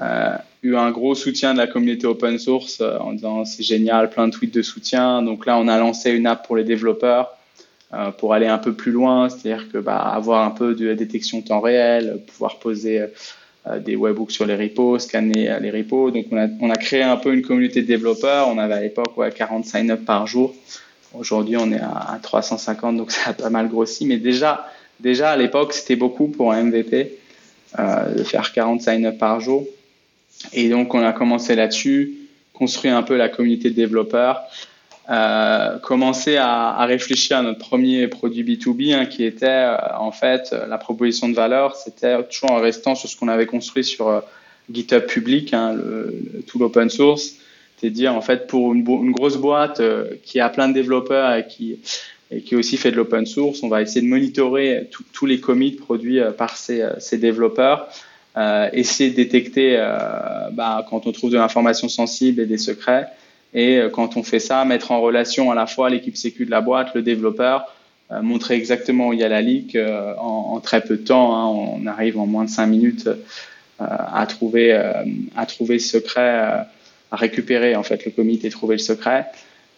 Euh, eu un gros soutien de la communauté open source en disant c'est génial, plein de tweets de soutien. Donc là, on a lancé une app pour les développeurs euh, pour aller un peu plus loin, c'est-à-dire que bah, avoir un peu de détection temps réel, pouvoir poser euh, des webhooks sur les repos, scanner euh, les repos. Donc on a, on a créé un peu une communauté de développeurs. On avait à l'époque ouais, 40 sign-up par jour. Aujourd'hui on est à, 350, donc ça a pas mal grossi. Mais déjà, déjà à l'époque c'était beaucoup pour un MVP euh, de faire 40 sign-up par jour. Et donc on a commencé là-dessus, construit un peu la communauté de développeurs euh, commencer à, à, réfléchir à notre premier produit B2B hein, qui était euh, en fait la proposition de valeur, c'était toujours en restant sur ce qu'on avait construit sur euh, GitHub public, hein, le, tout l'open source, c'est dire en fait pour une, une grosse boîte qui a plein de développeurs et qui et qui aussi fait de l'open source, on va essayer de monitorer tous les commits produits par ces, ces développeurs, essayer de détecter bah, quand on trouve de l'information sensible et des secrets, et euh, quand on fait ça, mettre en relation à la fois l'équipe sécu de la boîte, le développeur, euh, montrer exactement où il y a la leak euh, en, très peu de temps. Hein, on arrive en moins de cinq minutes à trouver à trouver le secret, à récupérer en fait le commit et trouver le secret.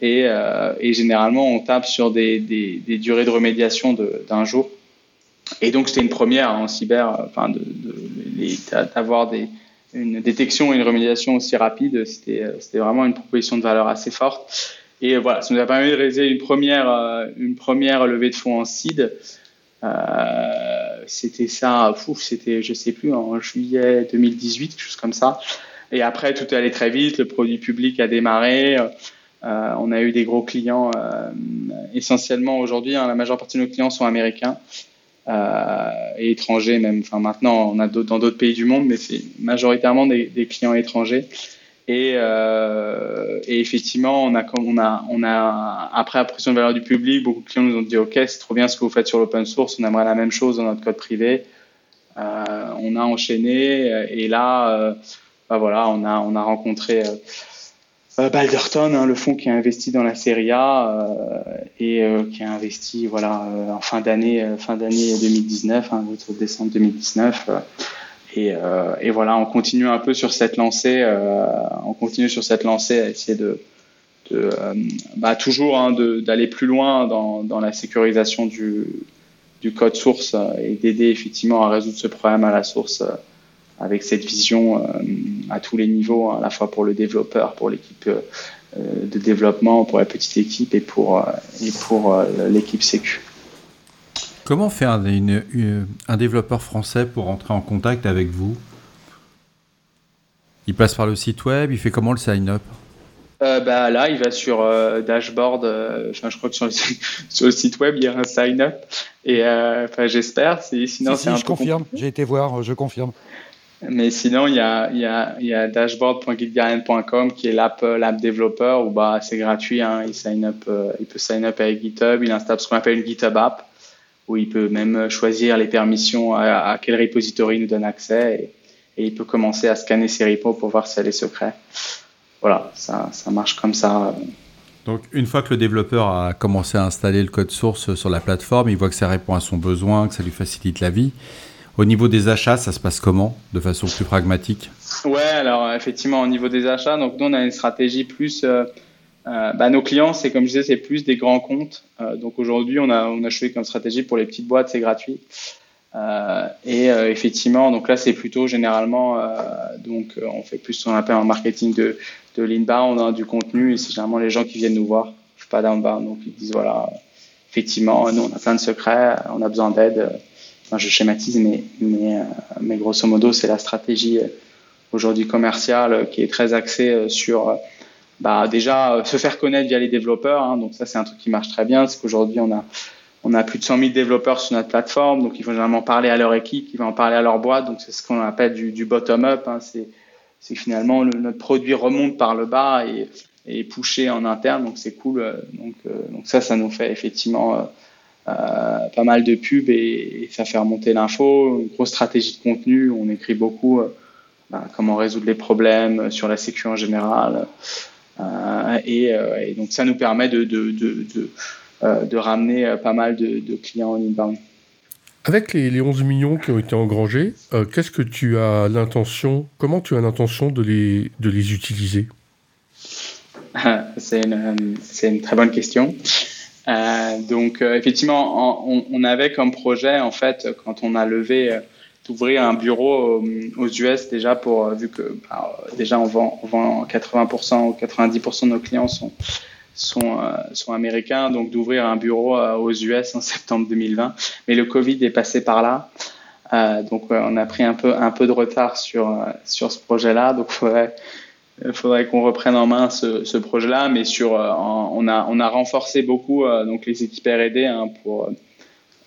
Et, généralement, on tape sur des, durées de remédiation d'un jour. Et donc, c'était une première en cyber, enfin, d'avoir de, des, une détection et une remédiation aussi rapide, c'était vraiment une proposition de valeur assez forte. Et voilà, ça nous a permis de réaliser une première, euh, une première levée de fonds en seed. Euh, c'était ça, c'était, je sais plus, en juillet 2018, quelque chose comme ça. Et après, tout est allé très vite, le produit public a démarré. Euh, on a eu des gros clients, euh, essentiellement aujourd'hui, hein, la majeure partie de nos clients sont américains. Euh, et étrangers même. Enfin maintenant, on a dans d'autres pays du monde, mais c'est majoritairement des, des, clients étrangers. Et, euh, et, effectivement, on a, on a, on a après appréciation de valeur du public, beaucoup de clients nous ont dit OK, c'est trop bien ce que vous faites sur l'open source, on aimerait la même chose dans notre code privé. Euh, on a enchaîné et là, euh, bah voilà, on a, on a rencontré euh, Balderton, hein, le fonds qui a investi dans la série A euh, et euh, qui a investi voilà en fin d'année fin d'année 2019, hein, décembre 2019. Et, voilà, on continue un peu sur cette lancée, on continue sur cette lancée à essayer de, de bah, toujours hein, d'aller plus loin dans, la sécurisation du code source et d'aider effectivement à résoudre ce problème à la source avec cette vision euh, à tous les niveaux, à la fois pour le développeur, pour l'équipe euh, de développement, pour la petite équipe et pour, euh, et pour l'équipe sécu. Comment fait un, un, développeur français pour entrer en contact avec vous? Il passe par le site web, il fait comment le sign-up? Bah, Là, il va sur dashboard, je crois que sur le, sur le, site web, il y a un sign-up. Et j'espère. Sinon, c'est je confirme, j'ai été voir, je confirme. Mais sinon, il y a, il y a, y a dashboard.gitguardian.com qui est l'app, l'app développeur où bah, c'est gratuit. Hein, il, sign up, euh, il peut sign up avec GitHub. Il installe ce qu'on appelle une GitHub app où il peut même choisir les permissions à, à quel repository nous donne accès et, et, il peut commencer à scanner ses repos pour voir si elle est secret. Voilà, ça, ça marche comme ça. Donc, une fois que le développeur a commencé à installer le code source sur la plateforme, il voit que ça répond à son besoin, que ça lui facilite la vie. Au niveau des achats, ça se passe comment, de façon plus pragmatique? Ouais, alors effectivement, au niveau des achats, donc nous on a une stratégie plus. Euh, euh, bah, nos clients, c'est comme je disais, c'est plus des grands comptes. Euh, donc aujourd'hui, on a on a choisi comme stratégie pour les petites boîtes, c'est gratuit. Et effectivement, donc là, c'est plutôt généralement, donc on fait plus ce qu'on appelle un marketing de de l'inbound, hein, du contenu. Et c'est généralement les gens qui viennent nous voir, je suis pas d'outbound, donc ils disent voilà, effectivement, nous on a plein de secrets, on a besoin d'aide je schématise, euh, mais grosso modo, c'est la stratégie euh, aujourd'hui commerciale euh, qui est très axée sur bah, déjà se faire connaître via les développeurs. Hein, donc ça, c'est un truc qui marche très bien. C'est qu'aujourd'hui, on a, plus de 100 000 développeurs sur notre plateforme. Donc, ils vont généralement parler à leur équipe, ils vont en parler à leur boîte. Donc, c'est ce qu'on appelle du, bottom-up. Hein, c'est, finalement le, notre produit remonte par le bas et, et pusher en interne. Donc c'est cool. Donc ça, ça nous fait effectivement pas mal de pubs et, ça fait remonter l'info. Une grosse stratégie de contenu. On écrit beaucoup bah, comment résoudre les problèmes sur la sécu en général. Et, et, donc ça nous permet de, de, de, de, de ramener pas mal de, clients en inbound. Avec les, 11 millions qui ont été engrangés, euh, qu'est-ce que tu as l'intention, comment tu as l'intention de les, de les utiliser? C'est une, une, très bonne question. Euh, donc euh, effectivement, on, avait comme projet en fait quand on a levé d'ouvrir un bureau aux, US déjà pour vu que bah, déjà on vend, on vend 80% ou 90% de nos clients sont sont, euh, sont américains, donc d'ouvrir un bureau euh, aux US en septembre 2020. Mais le Covid est passé par là. Euh, donc on a pris un peu, un peu de retard sur, sur ce projet-là. Donc il faudrait, qu'on reprenne en main ce, projet-là. Mais sur, on, a, on a renforcé beaucoup donc les équipes R&D hein, pour,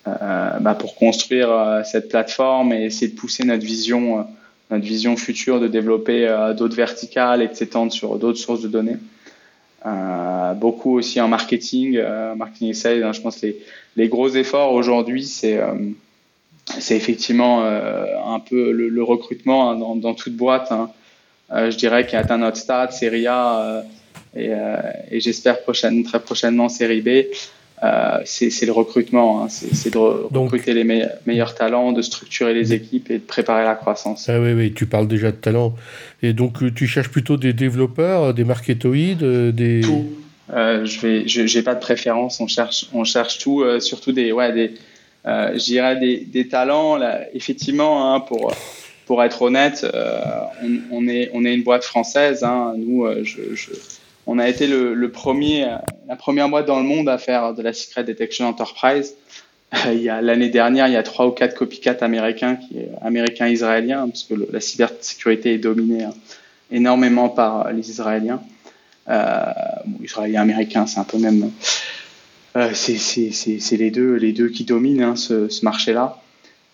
bah, pour construire cette plateforme et essayer de pousser notre vision, notre vision future de développer d'autres verticales et de s'étendre sur d'autres sources de données. Euh, beaucoup aussi en marketing, euh, marketing et sales. Hein, je pense que les, les gros efforts aujourd'hui, c'est euh, effectivement un peu le, recrutement hein, dans, toute boîte. Hein. je dirais qu'il a atteint notre stade, Serie A et, et j'espère prochaine, très prochainement Série B. Euh, c'est le recrutement, hein. c'est de recruter les meilleurs talents, de structurer les équipes et de préparer la croissance. Ah oui, oui, tu parles déjà de talent. Et donc, euh, tu cherches plutôt des développeurs, des marketoïdes, euh, des... Tout. je vais, j'ai pas de préférence, on cherche, on cherche tout, surtout des, ouais, des, je des, des, talents. Là, effectivement, hein, pour, pour être honnête, on, on, est, on est une boîte française. Hein. Nous, je on a été le, premier, la première boîte dans le monde à faire de la secret detection enterprise. Euh, il y a l'année dernière, il y a trois ou quatre copycats américains, qui est américain-israélien, parce que la cybersécurité est dominée hein, énormément par les Israéliens. Euh, bon, Israéliens américains, c'est un peu même, euh, c'est les deux, les deux qui dominent hein, ce marché-là.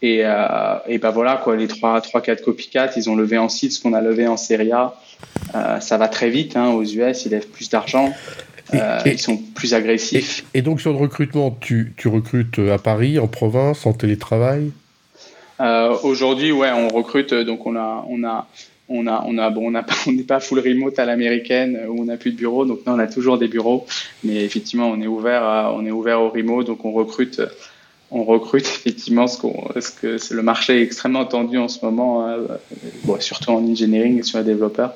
Et, euh, et ben voilà, quoi, les 3, 3 4 copycats, ils ont levé en site ce qu'on a levé en Serie A. Euh, ça va très vite hein, aux US, ils lèvent plus d'argent. Euh, ils sont plus agressifs. Et, donc sur le recrutement, tu, tu, recrutes à Paris, en province, en télétravail? Aujourd'hui, ouais, on recrute. Donc on a, on a, on a, on a, bon, on pas, n'est pas full remote à l'américaine où on n'a plus de bureau. Donc non, on a toujours des bureaux, mais effectivement, on est ouvert, à, on est ouvert au remote. Donc on recrute on recrute effectivement ce, ce que c'est le marché est extrêmement tendu en ce moment, euh, surtout en engineering et sur les développeurs.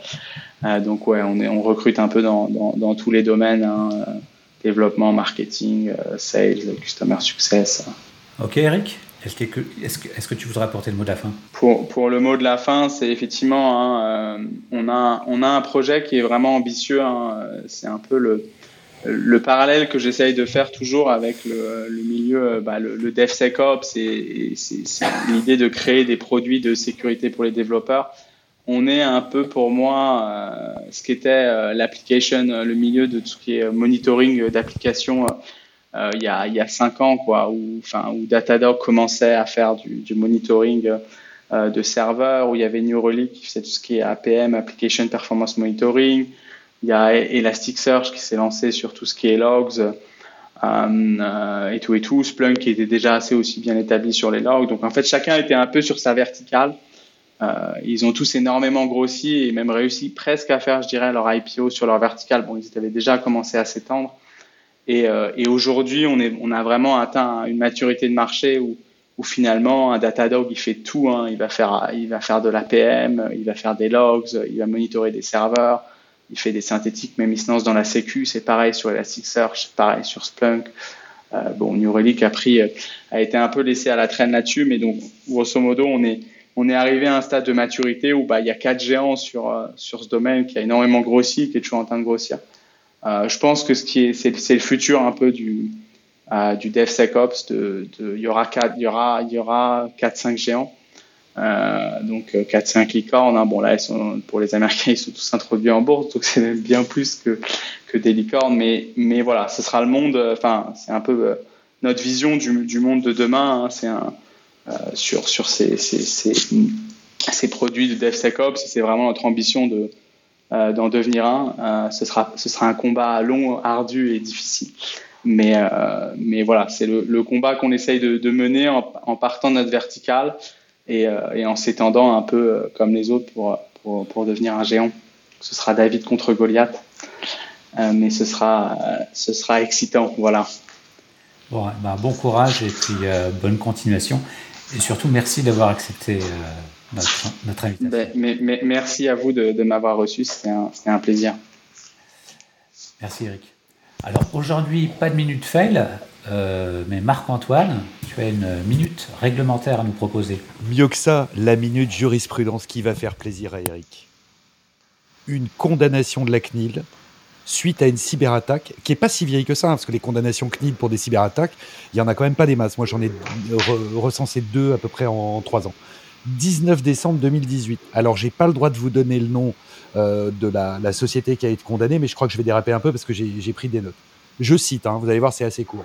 Euh, donc ouais, on, est, on recrute un peu dans, dans, tous les domaines, hein, euh, développement, marketing, sales, customer success. Ok Eric, est-ce que, est que, est que, tu voudrais apporter le mot de la fin? Pour, pour, le mot de la fin, c'est effectivement, hein, on, a, on a un projet qui est vraiment ambitieux. Hein, c'est un peu le, le parallèle que j'essaye de faire toujours avec le, milieu, bah, le, DevSecOps, c'est l'idée de créer des produits de sécurité pour les développeurs. On est un peu pour moi euh, ce qu'était euh, l'application, le milieu de tout ce qui est monitoring d'applications euh, il, y a, il y a cinq ans, quoi, où Datadog commençait à faire du, du monitoring de serveurs, où il y avait New Relic qui faisait tout ce qui est APM, Application Performance Monitoring. Il y a Elasticsearch qui s'est lancé sur tout ce qui est logs euh, euh, et tout et tout. Splunk qui était déjà assez aussi bien établi sur les logs. Donc en fait, chacun était un peu sur sa verticale. Euh, ils ont tous énormément grossi et même réussi presque à faire, je dirais, leur IPO sur leur verticale. Bon, ils avaient déjà commencé à s'étendre. Et, aujourd'hui, on, a vraiment atteint une maturité de marché où, où finalement un Datadog il fait tout. Hein. Il va faire, il va faire de l'APM, il va faire des logs, il va monitorer des serveurs, il fait des synthétiques, même il se lance dans la sécu, c'est pareil sur Elasticsearch, c'est pareil sur Splunk. Euh, bon, New Relic a euh, été un peu laissé à la traîne là-dessus, mais donc grosso modo, on est, arrivé à un stade de maturité où bah, il y a quatre géants sur, euh, sur ce domaine qui a énormément grossi, qui est toujours en train de grossir. Euh, je pense que c'est, le futur un peu du, DevSecOps. De, de, il y aura quatre, il géants. Euh, donc 4-5 euh, licornes. Hein. Bon là, pour les Américains, ils sont tous introduits en bourse, donc c'est bien plus que, des licornes. Mais, voilà, ce sera le monde. Euh, enfin, c'est un peu notre vision du, monde de demain. Hein. c'est sur ces, produits de DevSecOps. C'est vraiment notre ambition de d'en devenir un. ce, sera, un combat long, ardu et difficile. Mais, mais voilà, c'est le, combat qu'on essaye de, mener en, partant de notre verticale et, et en s'étendant un peu comme les autres pour, pour, pour, devenir un géant. Ce sera David contre Goliath. mais ce sera, ce sera excitant, voilà. Bon, bah, bon courage et puis bonne continuation. Et surtout, merci d'avoir accepté euh, notre, invitation. Ben, mais, merci à vous de, m'avoir reçu, c'était un, plaisir. Merci Eric. Alors aujourd'hui, pas de minute fail, euh, mais Marc-Antoine, tu as une minute réglementaire à nous proposer. Mieux que ça, la minute jurisprudence qui va faire plaisir à Eric. Une condamnation de la CNIL suite à une cyberattaque, qui est pas si vieille que ça, hein, parce que les condamnations CNIL pour des cyberattaques, il y en a quand même pas des masses. Moi, j'en ai recensé deux à peu près en, trois ans. 19 décembre 2018. Alors, j'ai pas le droit de vous donner le nom euh, de la, société qui a été condamnée, mais je crois que je vais déraper un peu parce que j'ai pris des notes. Je cite, hein, vous allez voir, c'est assez court.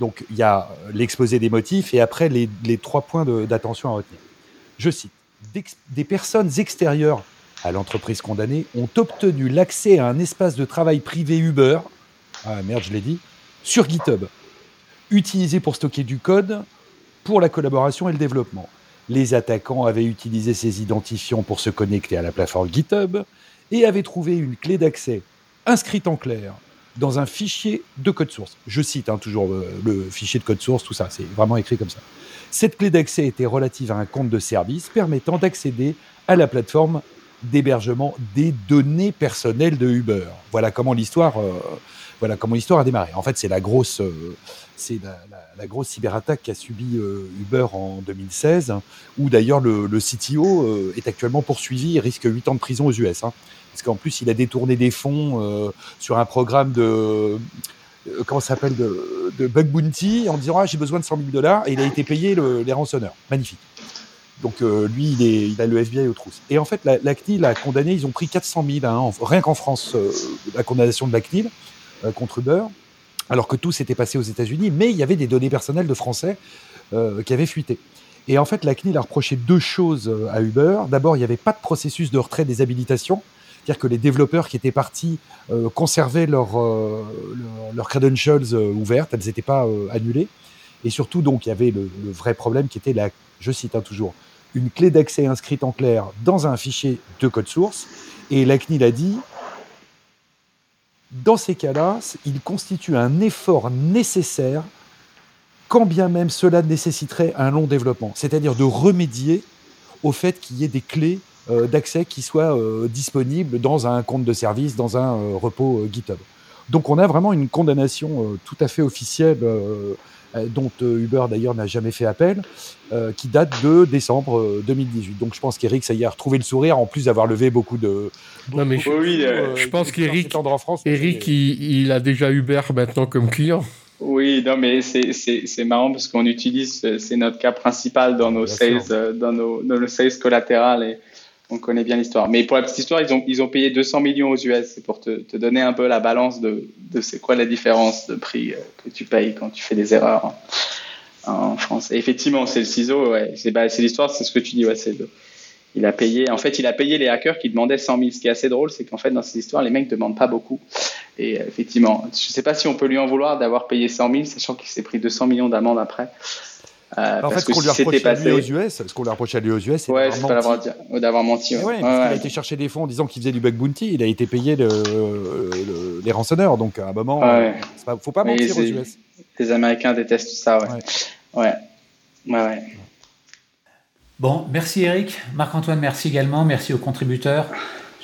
Donc, il y a l'exposé des motifs et après les, les trois points d'attention à retenir. Je cite des personnes extérieures à l'entreprise condamnée ont obtenu l'accès à un espace de travail privé Uber, ah merde, je l'ai dit, sur GitHub, utilisé pour stocker du code pour la collaboration et le développement. Les attaquants avaient utilisé ces identifiants pour se connecter à la plateforme GitHub et avaient trouvé une clé d'accès inscrite en clair dans un fichier de code source. Je cite hein, toujours le, le, fichier de code source, tout ça, c'est vraiment écrit comme ça. Cette clé d'accès était relative à un compte de service permettant d'accéder à la plateforme d'hébergement des données personnelles de Uber. Voilà comment l'histoire, euh, a démarré. En fait, c'est la grosse, euh, c'est cyberattaque qu'a subi euh, Uber en 2016, où d'ailleurs le, CTO est actuellement poursuivi et risque 8 ans de prison aux US. Hein. Parce qu'en plus, il a détourné des fonds sur un programme de comment s'appelle de, bug bounty en disant ah, j'ai besoin de 100 000 dollars et il a été payé les rançonneurs. Magnifique. Donc euh, lui, il, a le FBI aux trousses. Et en fait, la, CNIL a condamné, ils ont pris 400 000, hein, rien qu'en France, euh, la condamnation de la CNIL euh, contre Uber, alors que tout s'était passé aux États-Unis, mais il y avait des données personnelles de Français qui avaient fuité. Et en fait, la CNIL a reproché deux choses à Uber. D'abord, il n'y avait pas de processus de retrait des habilitations. C'est-à-dire que les développeurs qui étaient partis conservaient leurs leur, credentials ouvertes, elles n'étaient pas annulées. Et surtout, donc, il y avait le, vrai problème qui était la, je cite hein, toujours, une clé d'accès inscrite en clair dans un fichier de code source. Et la CNIL a dit, dans ces cas-là, il constitue un effort nécessaire, quand bien même cela nécessiterait un long développement. C'est-à-dire de remédier au fait qu'il y ait des clés euh, d'accès qui soient euh, disponibles dans un compte de service, dans un euh, repos GitHub. Donc on a vraiment une condamnation tout à fait officielle euh, dont euh, Uber d'ailleurs n'a jamais fait appel, euh, qui date de décembre 2018. Donc je pense qu'Eric, ça y a retrouvé le sourire, en plus d'avoir levé beaucoup de... non mais je, oui, je pense qu'Eric, Eric, il, il, a déjà Uber maintenant comme client. Oui, non, mais c'est marrant parce qu'on utilise, c'est notre cas principal dans nos sales, dans nos, dans nos sales collatérales et on connaît bien l'histoire. Mais pour la petite histoire, ils ont, ils ont payé 200 millions aux US. C'est pour te, te, donner un peu la balance de, de c'est quoi la différence de prix euh, que tu payes quand tu fais des erreurs en, France. Et effectivement, c'est le ciseau. Ouais. C'est bah, l'histoire, c'est ce que tu dis. Ouais, c'est il a payé. En fait, il a payé les hackers qui demandaient 100 000. Ce qui est assez drôle, c'est qu'en fait, dans cette histoire, les mecs ne demandent pas beaucoup. Et euh, effectivement, je ne sais pas si on peut lui en vouloir d'avoir payé 100 000, sachant qu'il s'est pris 200 millions d'amende après. Euh, en fait, ce qu'on lui à lui aux US, ce qu'on lui reproche à lui aux US, c'est d'avoir menti. Ouais. il a été chercher des fonds en disant qu'il faisait du bug bounty. Il a été payé le, les rançonneurs. Donc à un moment, il ne faut pas mentir aux US. Les Américains détestent ça, ouais. Ouais. Ouais, ouais. Bon, merci Eric. Marc-Antoine, merci également. Merci aux contributeurs.